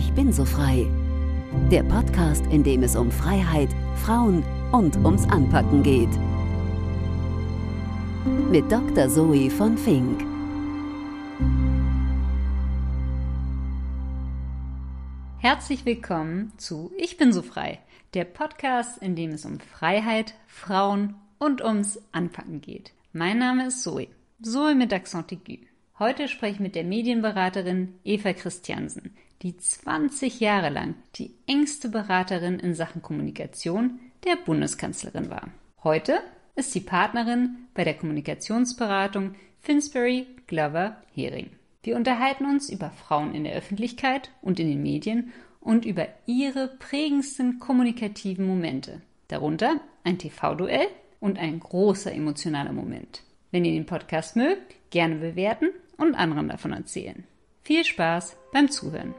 Ich bin so frei. Der Podcast, in dem es um Freiheit, Frauen und ums Anpacken geht. Mit Dr. Zoe von Fink. Herzlich willkommen zu Ich bin so frei, der Podcast, in dem es um Freiheit, Frauen und ums Anpacken geht. Mein Name ist Zoe, Zoe mit Accent aigu. Heute spreche ich mit der Medienberaterin Eva Christiansen, die 20 Jahre lang die engste Beraterin in Sachen Kommunikation der Bundeskanzlerin war. Heute ist sie Partnerin bei der Kommunikationsberatung Finsbury Glover Hering. Wir unterhalten uns über Frauen in der Öffentlichkeit und in den Medien und über ihre prägendsten kommunikativen Momente. Darunter ein TV-Duell und ein großer emotionaler Moment. Wenn ihr den Podcast mögt, gerne bewerten und anderen davon erzählen. Viel Spaß beim Zuhören.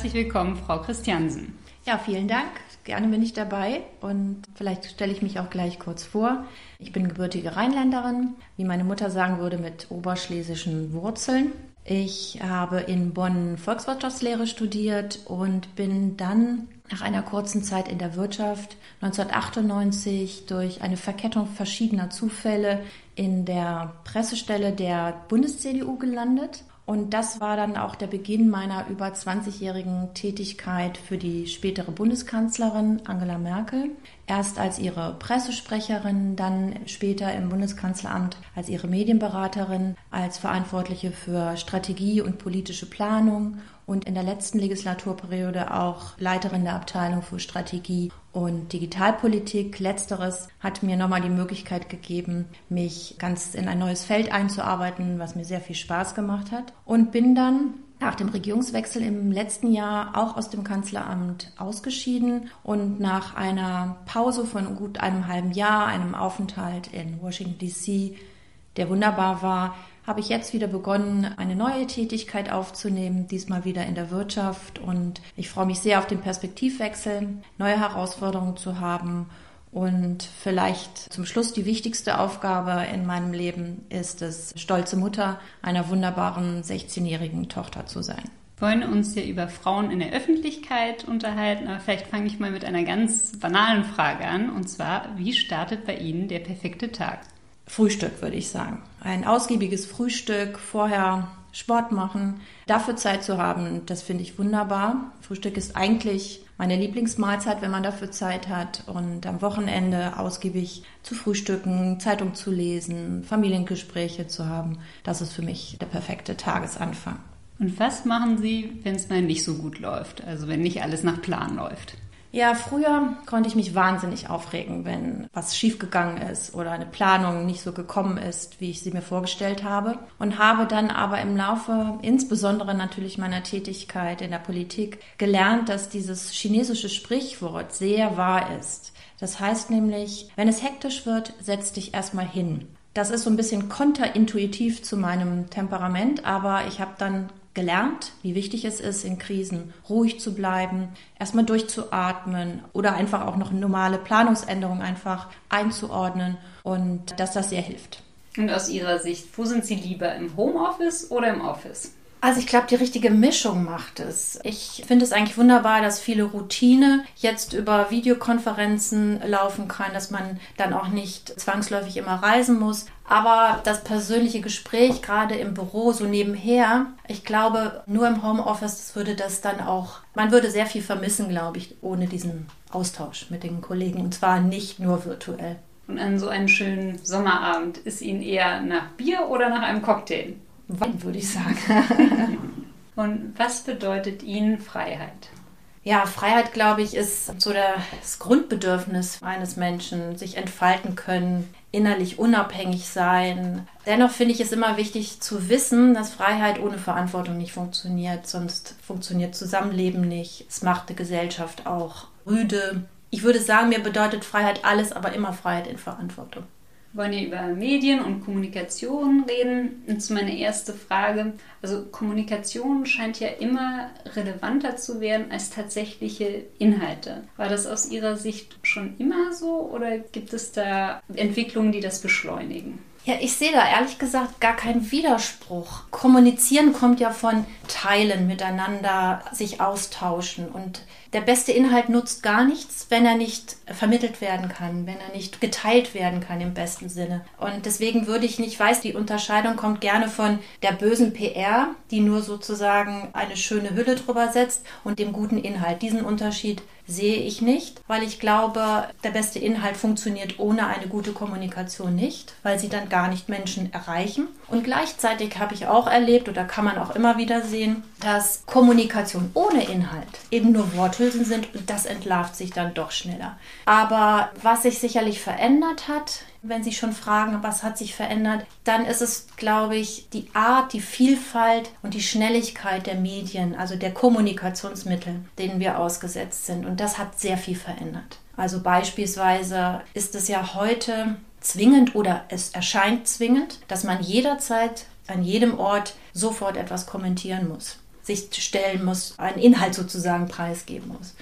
Herzlich willkommen, Frau Christiansen. Ja, vielen Dank. Gerne bin ich dabei und vielleicht stelle ich mich auch gleich kurz vor. Ich bin gebürtige Rheinländerin, wie meine Mutter sagen würde, mit oberschlesischen Wurzeln. Ich habe in Bonn Volkswirtschaftslehre studiert und bin dann nach einer kurzen Zeit in der Wirtschaft 1998 durch eine Verkettung verschiedener Zufälle in der Pressestelle der Bundes-CDU gelandet und das war dann auch der Beginn meiner über 20-jährigen Tätigkeit für die spätere Bundeskanzlerin Angela Merkel. Erst als ihre Pressesprecherin, dann später im Bundeskanzleramt als ihre Medienberaterin, als Verantwortliche für Strategie und politische Planung und in der letzten Legislaturperiode auch Leiterin der Abteilung für Strategie und Digitalpolitik. Letzteres hat mir nochmal die Möglichkeit gegeben, mich ganz in ein neues Feld einzuarbeiten, was mir sehr viel Spaß gemacht hat. Und bin dann nach dem Regierungswechsel im letzten Jahr auch aus dem Kanzleramt ausgeschieden und nach einer Pause von gut einem halben Jahr, einem Aufenthalt in Washington DC, der wunderbar war, habe ich jetzt wieder begonnen, eine neue Tätigkeit aufzunehmen, diesmal wieder in der Wirtschaft. Und ich freue mich sehr auf den Perspektivwechsel, neue Herausforderungen zu haben. Und vielleicht zum Schluss die wichtigste Aufgabe in meinem Leben ist es, stolze Mutter einer wunderbaren 16-jährigen Tochter zu sein. Wir wollen uns ja über Frauen in der Öffentlichkeit unterhalten, aber vielleicht fange ich mal mit einer ganz banalen Frage an. Und zwar, wie startet bei Ihnen der perfekte Tag? Frühstück, würde ich sagen. Ein ausgiebiges Frühstück, vorher Sport machen, dafür Zeit zu haben, das finde ich wunderbar. Frühstück ist eigentlich meine Lieblingsmahlzeit, wenn man dafür Zeit hat und am Wochenende ausgiebig zu frühstücken, Zeitung zu lesen, Familiengespräche zu haben. Das ist für mich der perfekte Tagesanfang. Und was machen Sie, wenn es mal nicht so gut läuft? Also wenn nicht alles nach Plan läuft? Ja, früher konnte ich mich wahnsinnig aufregen, wenn was schiefgegangen ist oder eine Planung nicht so gekommen ist, wie ich sie mir vorgestellt habe. Und habe dann aber im Laufe, insbesondere natürlich meiner Tätigkeit in der Politik, gelernt, dass dieses chinesische Sprichwort sehr wahr ist. Das heißt nämlich, wenn es hektisch wird, setz dich erstmal hin. Das ist so ein bisschen konterintuitiv zu meinem Temperament, aber ich habe dann gelernt, wie wichtig es ist, in Krisen ruhig zu bleiben, erstmal durchzuatmen oder einfach auch noch normale Planungsänderungen einfach einzuordnen und dass das sehr hilft. Und aus Ihrer Sicht, wo sind Sie lieber im Homeoffice oder im Office? Also ich glaube, die richtige Mischung macht es. Ich finde es eigentlich wunderbar, dass viele Routine jetzt über Videokonferenzen laufen kann, dass man dann auch nicht zwangsläufig immer reisen muss. Aber das persönliche Gespräch, gerade im Büro, so nebenher, ich glaube, nur im Homeoffice würde das dann auch, man würde sehr viel vermissen, glaube ich, ohne diesen Austausch mit den Kollegen. Und zwar nicht nur virtuell. Und an so einem schönen Sommerabend ist Ihnen eher nach Bier oder nach einem Cocktail? Wein, würde ich sagen. Und was bedeutet Ihnen Freiheit? Ja, Freiheit, glaube ich, ist so das Grundbedürfnis eines Menschen, sich entfalten können, innerlich unabhängig sein. Dennoch finde ich es immer wichtig zu wissen, dass Freiheit ohne Verantwortung nicht funktioniert, sonst funktioniert Zusammenleben nicht. Es macht die Gesellschaft auch rüde. Ich würde sagen, mir bedeutet Freiheit alles, aber immer Freiheit in Verantwortung. Wollen ja über Medien und Kommunikation reden. Und zu meiner erste Frage. Also Kommunikation scheint ja immer relevanter zu werden als tatsächliche Inhalte. War das aus Ihrer Sicht schon immer so oder gibt es da Entwicklungen, die das beschleunigen? Ja, ich sehe da ehrlich gesagt gar keinen Widerspruch. Kommunizieren kommt ja von Teilen, miteinander sich austauschen. Und der beste Inhalt nutzt gar nichts, wenn er nicht vermittelt werden kann, wenn er nicht geteilt werden kann im besten Sinne. Und deswegen würde ich nicht, weiß, die Unterscheidung kommt gerne von der bösen PR, die nur sozusagen eine schöne Hülle drüber setzt, und dem guten Inhalt. Diesen Unterschied sehe ich nicht, weil ich glaube, der beste Inhalt funktioniert ohne eine gute Kommunikation nicht, weil sie dann gar nicht Menschen erreichen. Und gleichzeitig habe ich auch erlebt, oder kann man auch immer wieder sehen, dass Kommunikation ohne Inhalt eben nur Worthülsen sind und das entlarvt sich dann doch schneller. Aber was sich sicherlich verändert hat, wenn Sie schon fragen, was hat sich verändert, dann ist es, glaube ich, die Art, die Vielfalt und die Schnelligkeit der Medien, also der Kommunikationsmittel, denen wir ausgesetzt sind. Und das hat sehr viel verändert. Also beispielsweise ist es ja heute zwingend oder es erscheint zwingend, dass man jederzeit an jedem Ort sofort etwas kommentieren muss, sich stellen muss, einen Inhalt sozusagen preisgeben muss.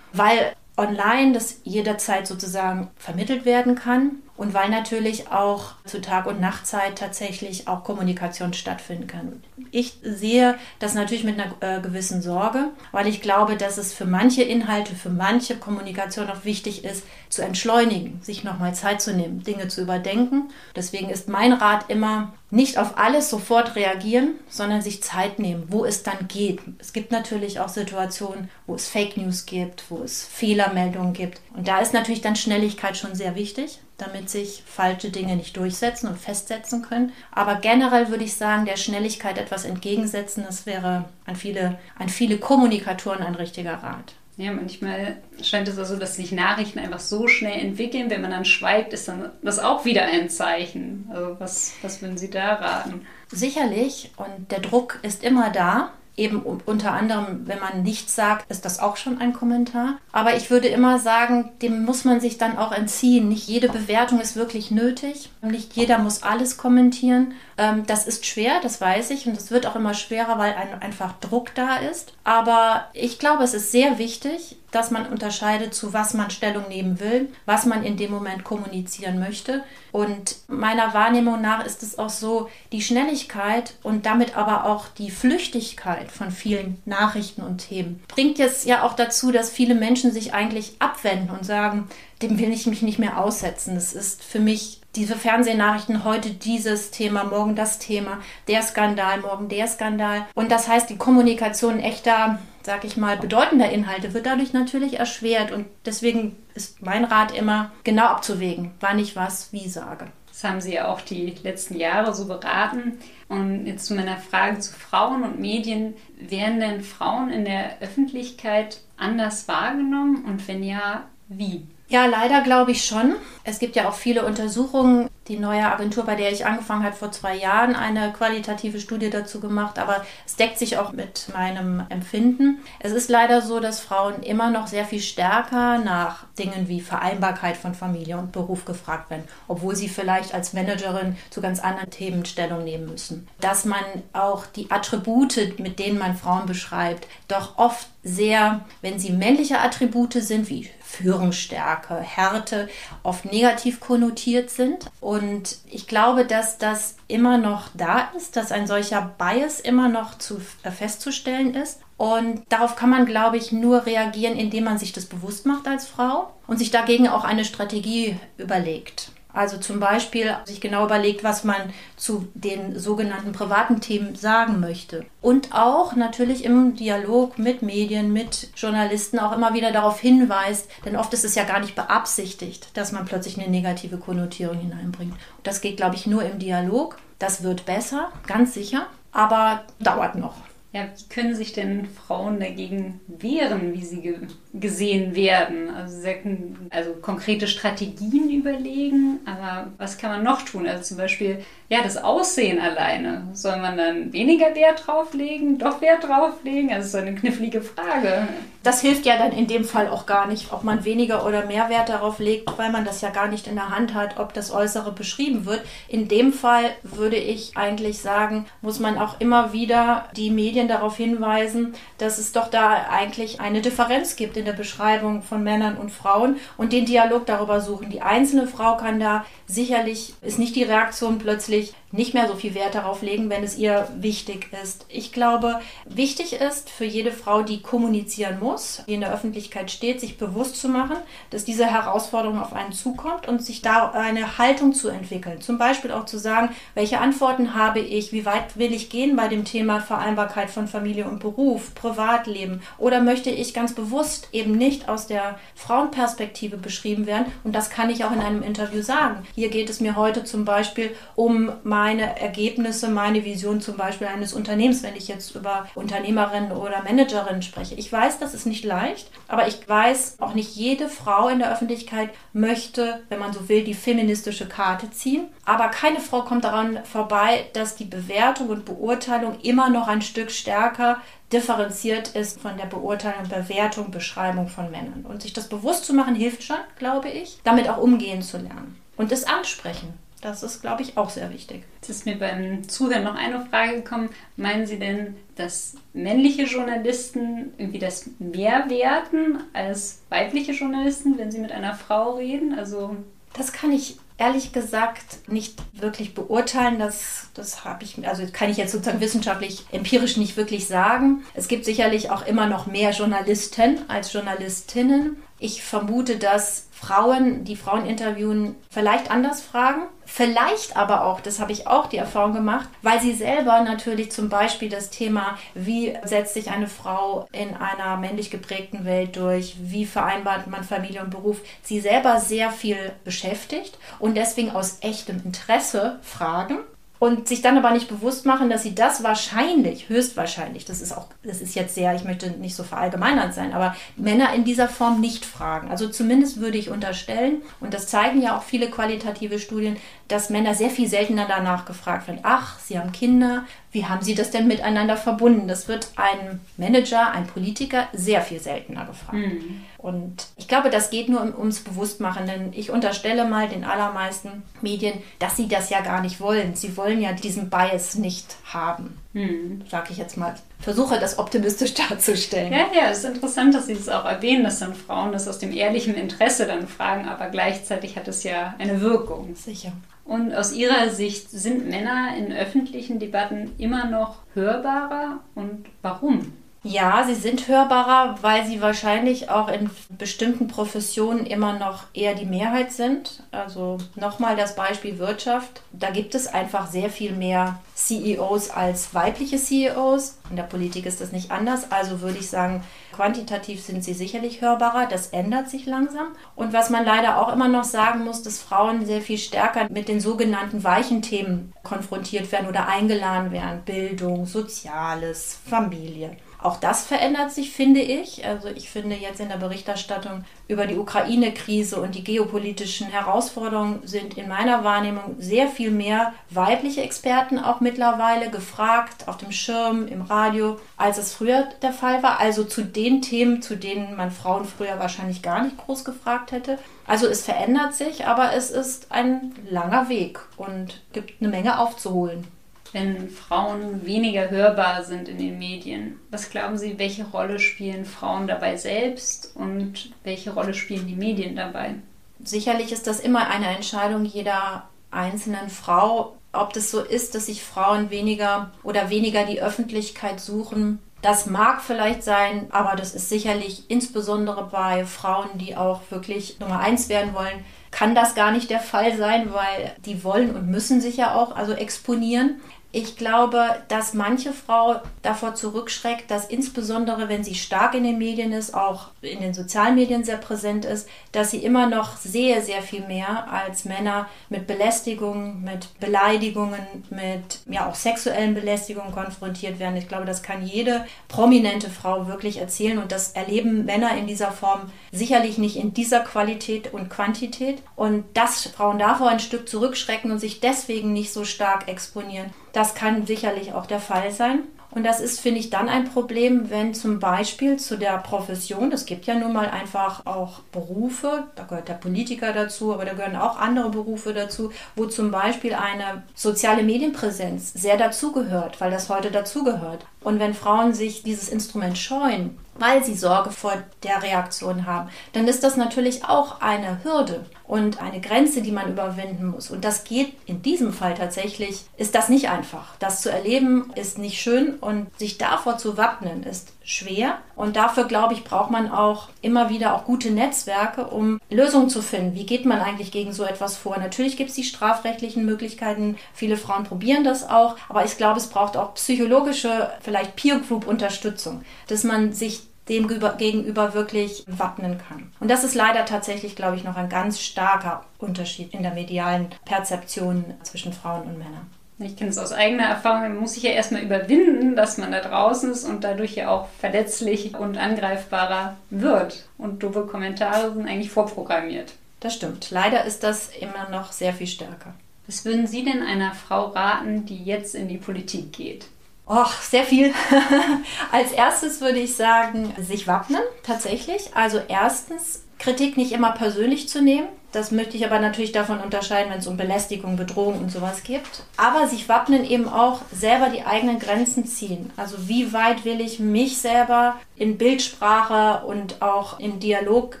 Weil online das jederzeit sozusagen vermittelt werden kann und weil natürlich auch zu Tag- und Nachtzeit tatsächlich auch Kommunikation stattfinden kann. Ich sehe das natürlich mit einer äh, gewissen Sorge, weil ich glaube, dass es für manche Inhalte, für manche Kommunikation auch wichtig ist, zu entschleunigen, sich nochmal Zeit zu nehmen, Dinge zu überdenken. Deswegen ist mein Rat immer, nicht auf alles sofort reagieren, sondern sich Zeit nehmen, wo es dann geht. Es gibt natürlich auch Situationen, wo es Fake News gibt, wo es Fehlermeldungen gibt. Und da ist natürlich dann Schnelligkeit schon sehr wichtig damit sich falsche Dinge nicht durchsetzen und festsetzen können. Aber generell würde ich sagen, der Schnelligkeit etwas entgegensetzen, das wäre an viele, an viele Kommunikatoren ein richtiger Rat. Ja, manchmal scheint es also, dass sich Nachrichten einfach so schnell entwickeln. Wenn man dann schweigt, ist dann das auch wieder ein Zeichen. Also was, was würden Sie da raten? Sicherlich. Und der Druck ist immer da. Eben unter anderem, wenn man nichts sagt, ist das auch schon ein Kommentar. Aber ich würde immer sagen, dem muss man sich dann auch entziehen. Nicht jede Bewertung ist wirklich nötig. Nicht jeder muss alles kommentieren. Ähm, das ist schwer, das weiß ich. Und es wird auch immer schwerer, weil einfach Druck da ist. Aber ich glaube, es ist sehr wichtig, dass man unterscheidet, zu was man Stellung nehmen will, was man in dem Moment kommunizieren möchte. Und meiner Wahrnehmung nach ist es auch so, die Schnelligkeit und damit aber auch die Flüchtigkeit von vielen Nachrichten und Themen bringt jetzt ja auch dazu, dass viele Menschen sich eigentlich abwenden und sagen, dem will ich mich nicht mehr aussetzen. Das ist für mich diese Fernsehnachrichten heute dieses Thema, morgen das Thema, der Skandal, morgen der Skandal. Und das heißt, die Kommunikation echter, sag ich mal, bedeutender Inhalte wird dadurch natürlich erschwert. Und deswegen ist mein Rat immer, genau abzuwägen, wann ich was wie sage. Das haben Sie ja auch die letzten Jahre so beraten. Und jetzt zu meiner Frage zu Frauen und Medien. Werden denn Frauen in der Öffentlichkeit anders wahrgenommen? Und wenn ja, wie? Ja, leider glaube ich schon. Es gibt ja auch viele Untersuchungen. Die neue Agentur, bei der ich angefangen habe, vor zwei Jahren eine qualitative Studie dazu gemacht, aber es deckt sich auch mit meinem Empfinden. Es ist leider so, dass Frauen immer noch sehr viel stärker nach Dingen wie Vereinbarkeit von Familie und Beruf gefragt werden, obwohl sie vielleicht als Managerin zu ganz anderen Themen Stellung nehmen müssen. Dass man auch die Attribute, mit denen man Frauen beschreibt, doch oft sehr, wenn sie männliche Attribute sind, wie Führungsstärke, Härte, oft negativ konnotiert sind. Und ich glaube, dass das immer noch da ist, dass ein solcher Bias immer noch zu, äh, festzustellen ist. Und darauf kann man, glaube ich, nur reagieren, indem man sich das bewusst macht als Frau und sich dagegen auch eine Strategie überlegt. Also zum Beispiel sich genau überlegt, was man zu den sogenannten privaten Themen sagen möchte. Und auch natürlich im Dialog mit Medien, mit Journalisten auch immer wieder darauf hinweist, denn oft ist es ja gar nicht beabsichtigt, dass man plötzlich eine negative Konnotierung hineinbringt. Das geht, glaube ich, nur im Dialog. Das wird besser, ganz sicher, aber dauert noch. Ja, wie können sich denn Frauen dagegen wehren, wie sie ge gesehen werden? Also, sie können also konkrete Strategien überlegen, aber was kann man noch tun? Also zum Beispiel, ja, das Aussehen alleine. Soll man dann weniger Wert drauflegen, doch Wert drauflegen? Also so eine knifflige Frage. das hilft ja dann in dem Fall auch gar nicht, ob man weniger oder mehr Wert darauf legt, weil man das ja gar nicht in der Hand hat, ob das Äußere beschrieben wird. In dem Fall würde ich eigentlich sagen, muss man auch immer wieder die Medien darauf hinweisen, dass es doch da eigentlich eine Differenz gibt in der Beschreibung von Männern und Frauen und den Dialog darüber suchen. Die einzelne Frau kann da sicherlich, ist nicht die Reaktion plötzlich, nicht mehr so viel Wert darauf legen, wenn es ihr wichtig ist. Ich glaube, wichtig ist für jede Frau, die kommunizieren muss, die in der Öffentlichkeit steht, sich bewusst zu machen, dass diese Herausforderung auf einen zukommt und sich da eine Haltung zu entwickeln. Zum Beispiel auch zu sagen, welche Antworten habe ich, wie weit will ich gehen bei dem Thema Vereinbarkeit von Familie und Beruf, Privatleben oder möchte ich ganz bewusst eben nicht aus der Frauenperspektive beschrieben werden und das kann ich auch in einem Interview sagen. Hier geht es mir heute zum Beispiel um meine Ergebnisse, meine Vision zum Beispiel eines Unternehmens, wenn ich jetzt über Unternehmerinnen oder Managerinnen spreche. Ich weiß, das ist nicht leicht, aber ich weiß, auch nicht jede Frau in der Öffentlichkeit möchte, wenn man so will, die feministische Karte ziehen. Aber keine Frau kommt daran vorbei, dass die Bewertung und Beurteilung immer noch ein Stück stärker differenziert ist von der Beurteilung, Bewertung, Beschreibung von Männern. Und sich das bewusst zu machen, hilft schon, glaube ich, damit auch umgehen zu lernen. Und das ansprechen. Das ist, glaube ich, auch sehr wichtig. Jetzt ist mir beim Zuhören noch eine Frage gekommen. Meinen Sie denn, dass männliche Journalisten irgendwie das mehr werten als weibliche Journalisten, wenn sie mit einer Frau reden? Also das kann ich ehrlich gesagt nicht wirklich beurteilen. Das, das habe ich, also kann ich jetzt sozusagen wissenschaftlich, empirisch nicht wirklich sagen. Es gibt sicherlich auch immer noch mehr Journalisten als Journalistinnen. Ich vermute, dass Frauen, die Frauen interviewen, vielleicht anders fragen. Vielleicht aber auch, das habe ich auch die Erfahrung gemacht, weil sie selber natürlich zum Beispiel das Thema, wie setzt sich eine Frau in einer männlich geprägten Welt durch, wie vereinbart man Familie und Beruf, sie selber sehr viel beschäftigt und deswegen aus echtem Interesse fragen und sich dann aber nicht bewusst machen, dass sie das wahrscheinlich, höchstwahrscheinlich, das ist auch, das ist jetzt sehr, ich möchte nicht so verallgemeinert sein, aber Männer in dieser Form nicht fragen. Also zumindest würde ich unterstellen, und das zeigen ja auch viele qualitative Studien, dass Männer sehr viel seltener danach gefragt werden. Ach, sie haben Kinder, wie haben sie das denn miteinander verbunden? Das wird ein Manager, ein Politiker sehr viel seltener gefragt. Mhm. Und ich glaube, das geht nur um, ums Bewusstmachen, denn ich unterstelle mal den allermeisten Medien, dass sie das ja gar nicht wollen. Sie wollen ja diesen Bias nicht haben. Hm. Sag ich jetzt mal. Versuche das optimistisch darzustellen. Ja, ja, es ist interessant, dass Sie das auch erwähnen, dass dann Frauen das aus dem ehrlichen Interesse dann fragen, aber gleichzeitig hat es ja eine Wirkung. Sicher. Und aus Ihrer Sicht sind Männer in öffentlichen Debatten immer noch hörbarer und warum? Ja, sie sind hörbarer, weil sie wahrscheinlich auch in bestimmten Professionen immer noch eher die Mehrheit sind. Also nochmal das Beispiel Wirtschaft. Da gibt es einfach sehr viel mehr CEOs als weibliche CEOs. In der Politik ist das nicht anders. Also würde ich sagen, quantitativ sind sie sicherlich hörbarer. Das ändert sich langsam. Und was man leider auch immer noch sagen muss, dass Frauen sehr viel stärker mit den sogenannten weichen Themen konfrontiert werden oder eingeladen werden. Bildung, Soziales, Familie. Auch das verändert sich, finde ich. Also ich finde jetzt in der Berichterstattung über die Ukraine-Krise und die geopolitischen Herausforderungen sind in meiner Wahrnehmung sehr viel mehr weibliche Experten auch mittlerweile gefragt, auf dem Schirm, im Radio, als es früher der Fall war. Also zu den Themen, zu denen man Frauen früher wahrscheinlich gar nicht groß gefragt hätte. Also es verändert sich, aber es ist ein langer Weg und gibt eine Menge aufzuholen wenn Frauen weniger hörbar sind in den Medien. Was glauben Sie, welche Rolle spielen Frauen dabei selbst und welche Rolle spielen die Medien dabei? Sicherlich ist das immer eine Entscheidung jeder einzelnen Frau, ob das so ist, dass sich Frauen weniger oder weniger die Öffentlichkeit suchen. Das mag vielleicht sein, aber das ist sicherlich insbesondere bei Frauen, die auch wirklich Nummer eins werden wollen, kann das gar nicht der Fall sein, weil die wollen und müssen sich ja auch also exponieren. Ich glaube, dass manche Frau davor zurückschreckt, dass insbesondere, wenn sie stark in den Medien ist, auch in den sozialen Medien sehr präsent ist, dass sie immer noch sehr, sehr viel mehr als Männer mit Belästigungen, mit Beleidigungen, mit ja auch sexuellen Belästigungen konfrontiert werden. Ich glaube, das kann jede prominente Frau wirklich erzählen und das erleben Männer in dieser Form sicherlich nicht in dieser Qualität und Quantität. Und dass Frauen davor ein Stück zurückschrecken und sich deswegen nicht so stark exponieren, das kann sicherlich auch der Fall sein. Und das ist, finde ich, dann ein Problem, wenn zum Beispiel zu der Profession, es gibt ja nun mal einfach auch Berufe, da gehört der Politiker dazu, aber da gehören auch andere Berufe dazu, wo zum Beispiel eine soziale Medienpräsenz sehr dazugehört, weil das heute dazugehört. Und wenn Frauen sich dieses Instrument scheuen, weil sie Sorge vor der Reaktion haben, dann ist das natürlich auch eine Hürde und eine Grenze, die man überwinden muss. Und das geht in diesem Fall tatsächlich, ist das nicht einfach. Das zu erleben ist nicht schön und sich davor zu wappnen ist schwer. Und dafür, glaube ich, braucht man auch immer wieder auch gute Netzwerke, um Lösungen zu finden. Wie geht man eigentlich gegen so etwas vor? Natürlich gibt es die strafrechtlichen Möglichkeiten. Viele Frauen probieren das auch. Aber ich glaube, es braucht auch psychologische, vielleicht Peer-Group-Unterstützung, dass man sich dem gegenüber wirklich wappnen kann. Und das ist leider tatsächlich, glaube ich, noch ein ganz starker Unterschied in der medialen Perzeption zwischen Frauen und Männern. Ich kenne es aus eigener Erfahrung, man muss sich ja erstmal überwinden, dass man da draußen ist und dadurch ja auch verletzlich und angreifbarer wird. Und doofe Kommentare sind eigentlich vorprogrammiert. Das stimmt. Leider ist das immer noch sehr viel stärker. Was würden Sie denn einer Frau raten, die jetzt in die Politik geht? Och, sehr viel. Als erstes würde ich sagen, sich wappnen, tatsächlich. Also erstens, Kritik nicht immer persönlich zu nehmen. Das möchte ich aber natürlich davon unterscheiden, wenn es um Belästigung, Bedrohung und sowas gibt. Aber sich wappnen eben auch selber die eigenen Grenzen ziehen. Also wie weit will ich mich selber in Bildsprache und auch in Dialog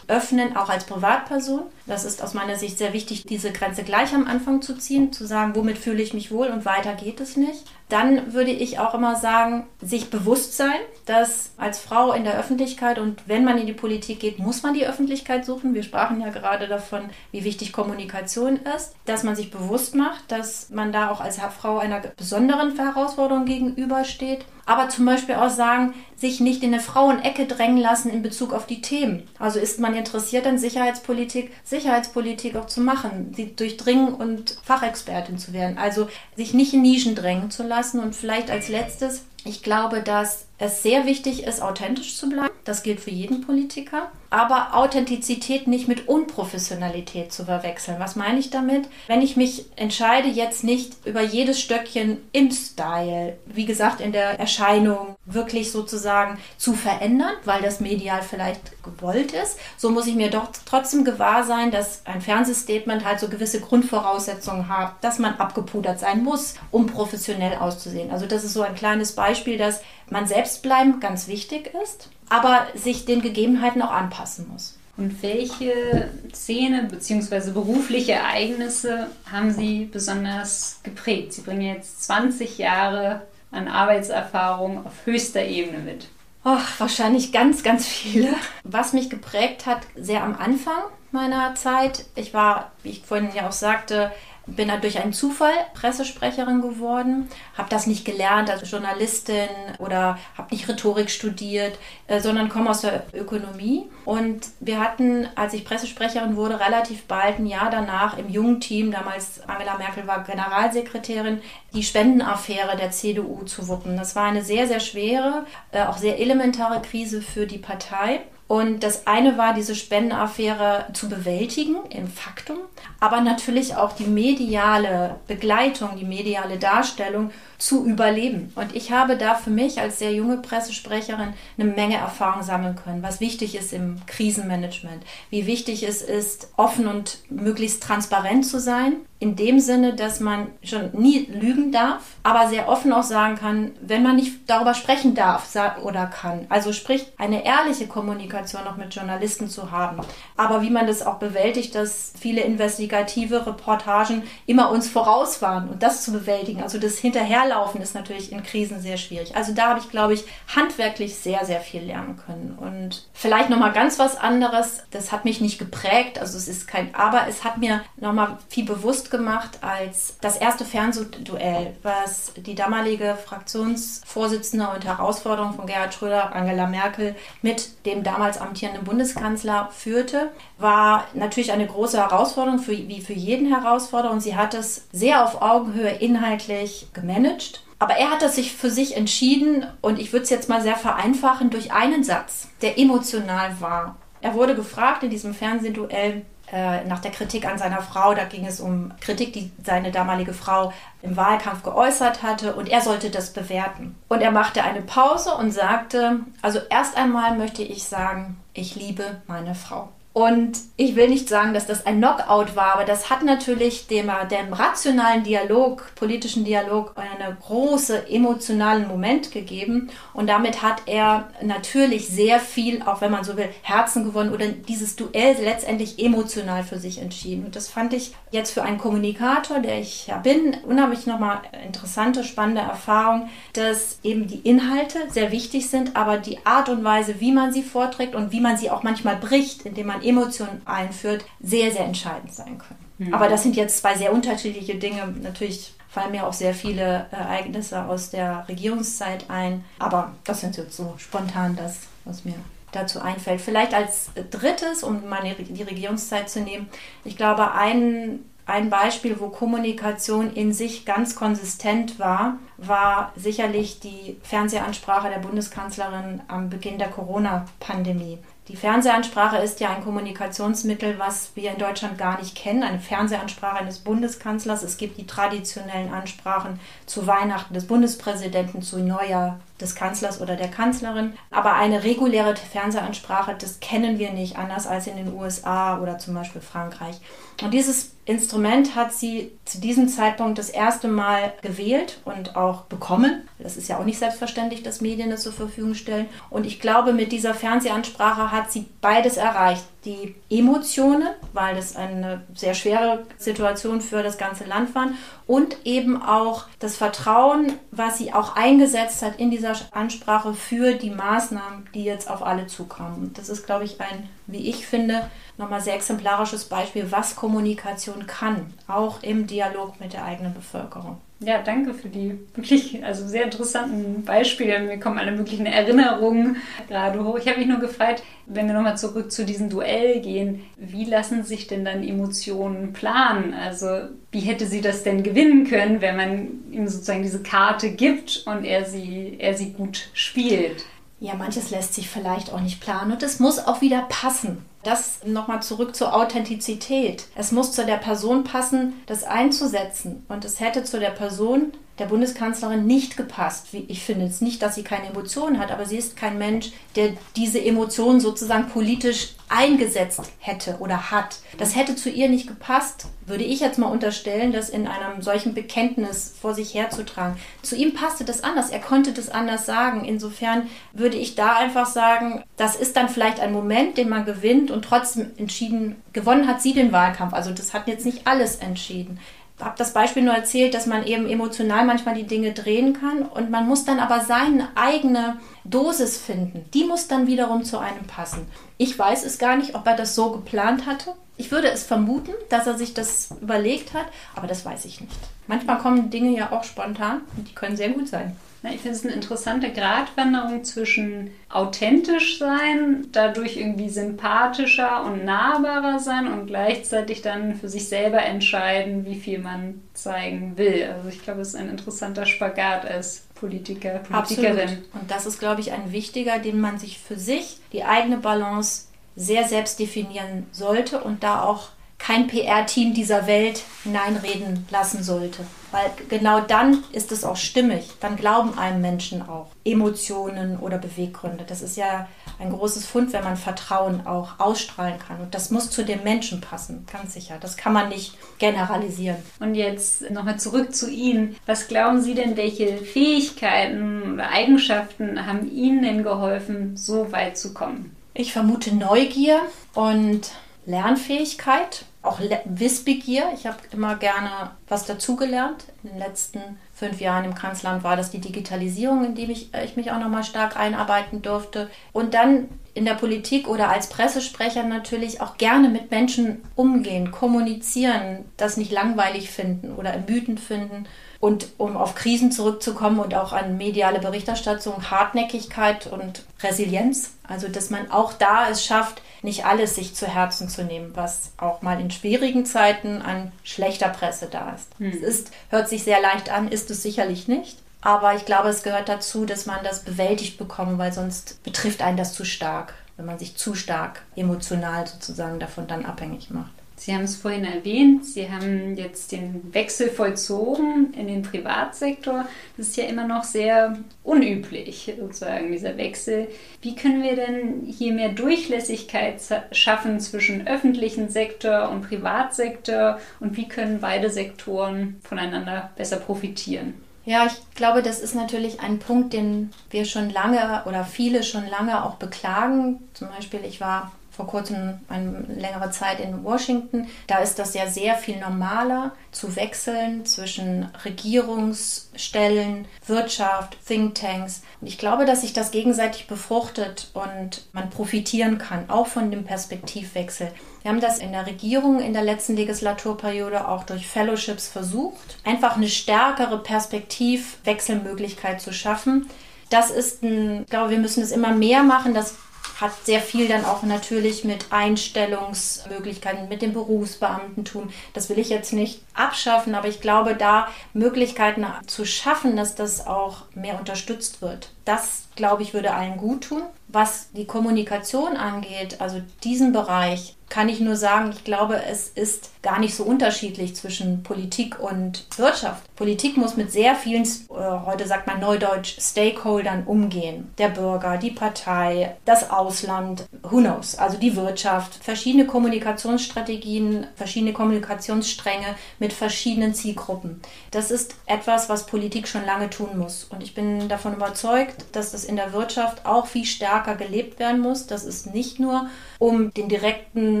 öffnen, auch als Privatperson. Das ist aus meiner Sicht sehr wichtig, diese Grenze gleich am Anfang zu ziehen, zu sagen, womit fühle ich mich wohl und weiter geht es nicht. Dann würde ich auch immer sagen, sich bewusst sein, dass als Frau in der Öffentlichkeit und wenn man in die Politik geht, muss man die Öffentlichkeit suchen. Wir sprachen ja gerade davon, wie wichtig Kommunikation ist, dass man sich bewusst macht, dass man da auch als Frau einer besonderen Herausforderung gegenübersteht aber zum Beispiel auch sagen, sich nicht in eine Frauenecke drängen lassen in Bezug auf die Themen. Also ist man interessiert an Sicherheitspolitik, Sicherheitspolitik auch zu machen, sie durchdringen und Fachexpertin zu werden. Also sich nicht in Nischen drängen zu lassen und vielleicht als letztes, ich glaube, dass es sehr wichtig ist, authentisch zu bleiben. Das gilt für jeden Politiker. Aber Authentizität nicht mit Unprofessionalität zu verwechseln. Was meine ich damit? Wenn ich mich entscheide, jetzt nicht über jedes Stöckchen im Style, wie gesagt, in der Erscheinung wirklich sozusagen zu verändern, weil das medial vielleicht gewollt ist, so muss ich mir doch trotzdem gewahr sein, dass ein Fernsehstatement halt so gewisse Grundvoraussetzungen hat, dass man abgepudert sein muss, um professionell auszusehen. Also das ist so ein kleines Beispiel, dass man selbst bleiben ganz wichtig ist, aber sich den Gegebenheiten auch anpassen muss. Und welche Szene bzw. berufliche Ereignisse haben Sie besonders geprägt? Sie bringen jetzt 20 Jahre an Arbeitserfahrung auf höchster Ebene mit. Oh, wahrscheinlich ganz, ganz viele. Was mich geprägt hat, sehr am Anfang meiner Zeit. Ich war, wie ich vorhin ja auch sagte, bin da durch einen Zufall Pressesprecherin geworden, habe das nicht gelernt als Journalistin oder habe nicht Rhetorik studiert, äh, sondern komme aus der Ökonomie. Und wir hatten, als ich Pressesprecherin wurde, relativ bald ein Jahr danach im jungen Team, damals Angela Merkel war Generalsekretärin, die Spendenaffäre der CDU zu wuppen. Das war eine sehr, sehr schwere, äh, auch sehr elementare Krise für die Partei. Und das eine war, diese Spendenaffäre zu bewältigen im Faktum, aber natürlich auch die mediale Begleitung, die mediale Darstellung zu überleben. Und ich habe da für mich als sehr junge Pressesprecherin eine Menge Erfahrung sammeln können, was wichtig ist im Krisenmanagement, wie wichtig es ist, offen und möglichst transparent zu sein, in dem Sinne, dass man schon nie lügen darf, aber sehr offen auch sagen kann, wenn man nicht darüber sprechen darf oder kann. Also sprich, eine ehrliche Kommunikation auch mit Journalisten zu haben. Aber wie man das auch bewältigt, dass viele investigative Reportagen immer uns voraus waren und das zu bewältigen, also das Hinterherlaufen ist natürlich in Krisen sehr schwierig. Also da habe ich, glaube ich, handwerklich sehr, sehr viel lernen können. Und vielleicht nochmal ganz was anderes, das hat mich nicht geprägt, also es ist kein, aber es hat mir nochmal viel bewusst gemacht als das erste Fernsehduell, was die damalige Fraktionsvorsitzende und Herausforderung von Gerhard Schröder, Angela Merkel, mit dem damals amtierenden Bundeskanzler führte, war natürlich eine große Herausforderung, für, wie für jeden Herausforderer. Und sie hat es sehr auf Augenhöhe inhaltlich gemanagt. Aber er hat das sich für sich entschieden und ich würde es jetzt mal sehr vereinfachen durch einen Satz, der emotional war. Er wurde gefragt in diesem Fernsehduell, äh, nach der Kritik an seiner Frau. Da ging es um Kritik, die seine damalige Frau im Wahlkampf geäußert hatte und er sollte das bewerten. Und er machte eine Pause und sagte, also erst einmal möchte ich sagen, ich liebe meine Frau. Und ich will nicht sagen, dass das ein Knockout war, aber das hat natürlich dem, dem rationalen Dialog, politischen Dialog, einen großen emotionalen Moment gegeben. Und damit hat er natürlich sehr viel, auch wenn man so will, Herzen gewonnen oder dieses Duell letztendlich emotional für sich entschieden. Und das fand ich jetzt für einen Kommunikator, der ich ja bin, unheimlich nochmal interessante, spannende Erfahrung, dass eben die Inhalte sehr wichtig sind, aber die Art und Weise, wie man sie vorträgt und wie man sie auch manchmal bricht, indem man Emotionen einführt, sehr, sehr entscheidend sein können. Mhm. Aber das sind jetzt zwei sehr unterschiedliche Dinge. Natürlich fallen mir auch sehr viele Ereignisse aus der Regierungszeit ein. Aber das sind jetzt so spontan das, was mir dazu einfällt. Vielleicht als drittes, um meine, die Regierungszeit zu nehmen, ich glaube, ein, ein Beispiel, wo Kommunikation in sich ganz konsistent war, war sicherlich die Fernsehansprache der Bundeskanzlerin am Beginn der Corona-Pandemie. Die Fernsehansprache ist ja ein Kommunikationsmittel, was wir in Deutschland gar nicht kennen. Eine Fernsehansprache eines Bundeskanzlers. Es gibt die traditionellen Ansprachen zu Weihnachten des Bundespräsidenten, zu Neujahr des Kanzlers oder der Kanzlerin. Aber eine reguläre Fernsehansprache, das kennen wir nicht, anders als in den USA oder zum Beispiel Frankreich. Und dieses Instrument hat sie zu diesem Zeitpunkt das erste Mal gewählt und auch bekommen. Das ist ja auch nicht selbstverständlich, dass Medien das zur Verfügung stellen. Und ich glaube, mit dieser Fernsehansprache hat sie beides erreicht. Die Emotionen, weil das eine sehr schwere Situation für das ganze Land war, und eben auch das Vertrauen, was sie auch eingesetzt hat in dieser Ansprache für die Maßnahmen, die jetzt auf alle zukommen. Das ist, glaube ich, ein, wie ich finde, nochmal sehr exemplarisches Beispiel, was Kommunikation kann, auch im Dialog mit der eigenen Bevölkerung. Ja, danke für die wirklich also sehr interessanten Beispiele. Mir kommen alle möglichen Erinnerungen gerade hoch. Ich habe mich nur gefragt, wenn wir nochmal zurück zu diesem Duell gehen, wie lassen sich denn dann Emotionen planen? Also wie hätte sie das denn gewinnen können, wenn man ihm sozusagen diese Karte gibt und er sie, er sie gut spielt? Ja, manches lässt sich vielleicht auch nicht planen und es muss auch wieder passen. Das nochmal zurück zur Authentizität. Es muss zu der Person passen, das einzusetzen. Und es hätte zu der Person der Bundeskanzlerin nicht gepasst. Ich finde jetzt nicht, dass sie keine Emotionen hat, aber sie ist kein Mensch, der diese Emotionen sozusagen politisch eingesetzt hätte oder hat. Das hätte zu ihr nicht gepasst, würde ich jetzt mal unterstellen, das in einem solchen Bekenntnis vor sich herzutragen. Zu ihm passte das anders, er konnte das anders sagen. Insofern würde ich da einfach sagen, das ist dann vielleicht ein Moment, den man gewinnt und trotzdem entschieden, gewonnen hat sie den Wahlkampf. Also das hat jetzt nicht alles entschieden habe das Beispiel nur erzählt, dass man eben emotional manchmal die Dinge drehen kann und man muss dann aber seine eigene Dosis finden. Die muss dann wiederum zu einem passen. Ich weiß es gar nicht, ob er das so geplant hatte. Ich würde es vermuten, dass er sich das überlegt hat, aber das weiß ich nicht. Manchmal kommen Dinge ja auch spontan und die können sehr gut sein. Ich finde es eine interessante Gratwanderung zwischen authentisch sein, dadurch irgendwie sympathischer und nahbarer sein und gleichzeitig dann für sich selber entscheiden, wie viel man zeigen will. Also ich glaube, es ist ein interessanter Spagat als Politiker, Politikerin. Absolut. Und das ist, glaube ich, ein wichtiger, den man sich für sich, die eigene Balance sehr selbst definieren sollte und da auch kein PR-Team dieser Welt hineinreden lassen sollte. Weil genau dann ist es auch stimmig. Dann glauben einem Menschen auch Emotionen oder Beweggründe. Das ist ja ein großes Fund, wenn man Vertrauen auch ausstrahlen kann. Und das muss zu dem Menschen passen, ganz sicher. Das kann man nicht generalisieren. Und jetzt nochmal zurück zu Ihnen. Was glauben Sie denn, welche Fähigkeiten oder Eigenschaften haben Ihnen denn geholfen, so weit zu kommen? Ich vermute Neugier und Lernfähigkeit auch Wissbegier. Ich habe immer gerne was dazugelernt. In den letzten fünf Jahren im Kanzleramt war das die Digitalisierung, in die mich, äh, ich mich auch nochmal stark einarbeiten durfte. Und dann in der Politik oder als Pressesprecher natürlich auch gerne mit Menschen umgehen, kommunizieren, das nicht langweilig finden oder ermüdend finden. Und um auf Krisen zurückzukommen und auch an mediale Berichterstattung, Hartnäckigkeit und Resilienz. Also, dass man auch da es schafft, nicht alles sich zu Herzen zu nehmen, was auch mal in schwierigen Zeiten an schlechter Presse da ist. Hm. Es ist, hört sich sehr leicht an, ist es sicherlich nicht. Aber ich glaube, es gehört dazu, dass man das bewältigt bekommt, weil sonst betrifft einen das zu stark, wenn man sich zu stark emotional sozusagen davon dann abhängig macht. Sie haben es vorhin erwähnt, Sie haben jetzt den Wechsel vollzogen in den Privatsektor. Das ist ja immer noch sehr unüblich, sozusagen, dieser Wechsel. Wie können wir denn hier mehr Durchlässigkeit schaffen zwischen öffentlichen Sektor und Privatsektor und wie können beide Sektoren voneinander besser profitieren? Ja, ich glaube, das ist natürlich ein Punkt, den wir schon lange oder viele schon lange auch beklagen. Zum Beispiel, ich war vor kurzem eine längere Zeit in Washington. Da ist das ja sehr viel normaler zu wechseln zwischen Regierungsstellen, Wirtschaft, Thinktanks. Und ich glaube, dass sich das gegenseitig befruchtet und man profitieren kann, auch von dem Perspektivwechsel. Wir haben das in der Regierung in der letzten Legislaturperiode auch durch Fellowships versucht, einfach eine stärkere Perspektivwechselmöglichkeit zu schaffen. Das ist ein, ich glaube, wir müssen es immer mehr machen. Das hat sehr viel dann auch natürlich mit Einstellungsmöglichkeiten, mit dem Berufsbeamtentum. Das will ich jetzt nicht abschaffen, aber ich glaube, da Möglichkeiten zu schaffen, dass das auch mehr unterstützt wird. Das, glaube ich, würde allen gut tun. Was die Kommunikation angeht, also diesen Bereich, kann ich nur sagen, ich glaube, es ist gar nicht so unterschiedlich zwischen Politik und Wirtschaft. Politik muss mit sehr vielen, heute sagt man neudeutsch, Stakeholdern umgehen. Der Bürger, die Partei, das Ausland, who knows, also die Wirtschaft, verschiedene Kommunikationsstrategien, verschiedene Kommunikationsstränge mit verschiedenen Zielgruppen. Das ist etwas, was Politik schon lange tun muss. Und ich bin davon überzeugt, dass das in der Wirtschaft auch viel stärker gelebt werden muss. Das ist nicht nur um den direkten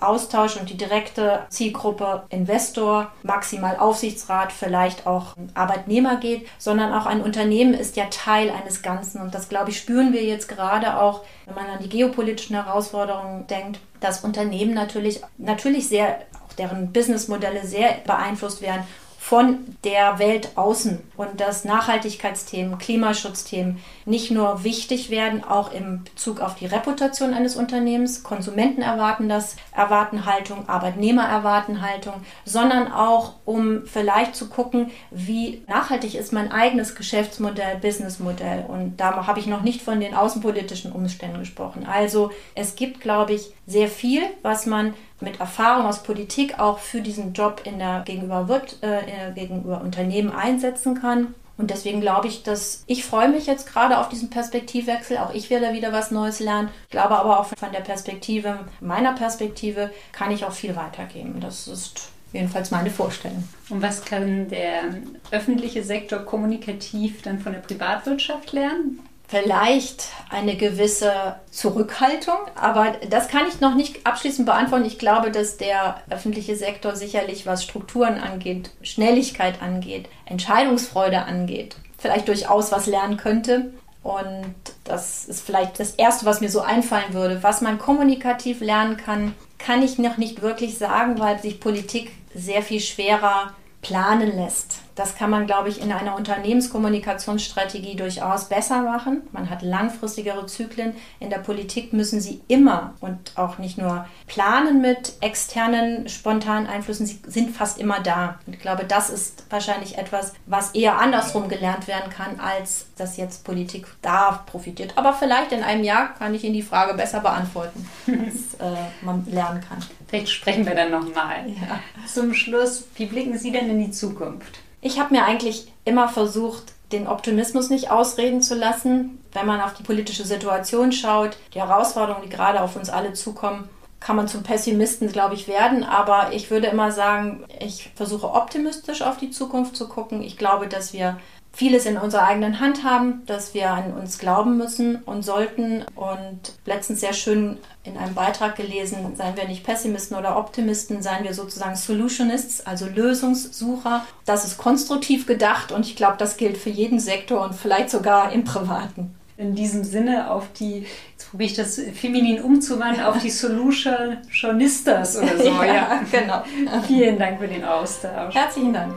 Austausch und die direkte Zielgruppe Investor, maximal Aufsichtsrat, vielleicht auch Arbeitnehmer geht, sondern auch ein Unternehmen ist ja Teil eines Ganzen. Und das, glaube ich, spüren wir jetzt gerade auch, wenn man an die geopolitischen Herausforderungen denkt, dass Unternehmen natürlich, natürlich sehr auch deren Businessmodelle sehr beeinflusst werden von der Welt außen und dass Nachhaltigkeitsthemen, Klimaschutzthemen nicht nur wichtig werden, auch im Bezug auf die Reputation eines Unternehmens. Konsumenten erwarten das, erwarten Haltung, Arbeitnehmer erwarten Haltung, sondern auch um vielleicht zu gucken, wie nachhaltig ist mein eigenes Geschäftsmodell, Businessmodell. Und da habe ich noch nicht von den außenpolitischen Umständen gesprochen. Also es gibt, glaube ich, sehr viel, was man mit Erfahrung aus Politik auch für diesen Job in der gegenüber, wird, äh, gegenüber Unternehmen einsetzen kann. Und deswegen glaube ich, dass ich freue mich jetzt gerade auf diesen Perspektivwechsel. Auch ich werde wieder was Neues lernen. Ich glaube aber auch von der Perspektive, meiner Perspektive, kann ich auch viel weitergeben. Das ist jedenfalls meine Vorstellung. Und was kann der öffentliche Sektor kommunikativ dann von der Privatwirtschaft lernen? Vielleicht eine gewisse Zurückhaltung, aber das kann ich noch nicht abschließend beantworten. Ich glaube, dass der öffentliche Sektor sicherlich, was Strukturen angeht, Schnelligkeit angeht, Entscheidungsfreude angeht, vielleicht durchaus was lernen könnte. Und das ist vielleicht das Erste, was mir so einfallen würde. Was man kommunikativ lernen kann, kann ich noch nicht wirklich sagen, weil sich Politik sehr viel schwerer planen lässt. Das kann man, glaube ich, in einer Unternehmenskommunikationsstrategie durchaus besser machen. Man hat langfristigere Zyklen. In der Politik müssen Sie immer und auch nicht nur planen mit externen, spontanen Einflüssen, sie sind fast immer da. Und ich glaube, das ist wahrscheinlich etwas, was eher andersrum gelernt werden kann, als dass jetzt Politik da profitiert. Aber vielleicht in einem Jahr kann ich Ihnen die Frage besser beantworten, was äh, man lernen kann. Vielleicht sprechen wir dann nochmal. Ja. Zum Schluss, wie blicken Sie denn in die Zukunft? Ich habe mir eigentlich immer versucht, den Optimismus nicht ausreden zu lassen. Wenn man auf die politische Situation schaut, die Herausforderungen, die gerade auf uns alle zukommen, kann man zum Pessimisten, glaube ich, werden. Aber ich würde immer sagen, ich versuche optimistisch auf die Zukunft zu gucken. Ich glaube, dass wir vieles in unserer eigenen Hand haben, dass wir an uns glauben müssen und sollten. Und letztens sehr schön in einem Beitrag gelesen, seien wir nicht Pessimisten oder Optimisten, seien wir sozusagen Solutionists, also Lösungssucher. Das ist konstruktiv gedacht und ich glaube, das gilt für jeden Sektor und vielleicht sogar im Privaten in diesem Sinne auf die, jetzt probiere ich das feminin umzuwandeln, auf die Solutionistas oder so. ja, ja, genau. Vielen Dank für den Austausch. Herzlichen Dank.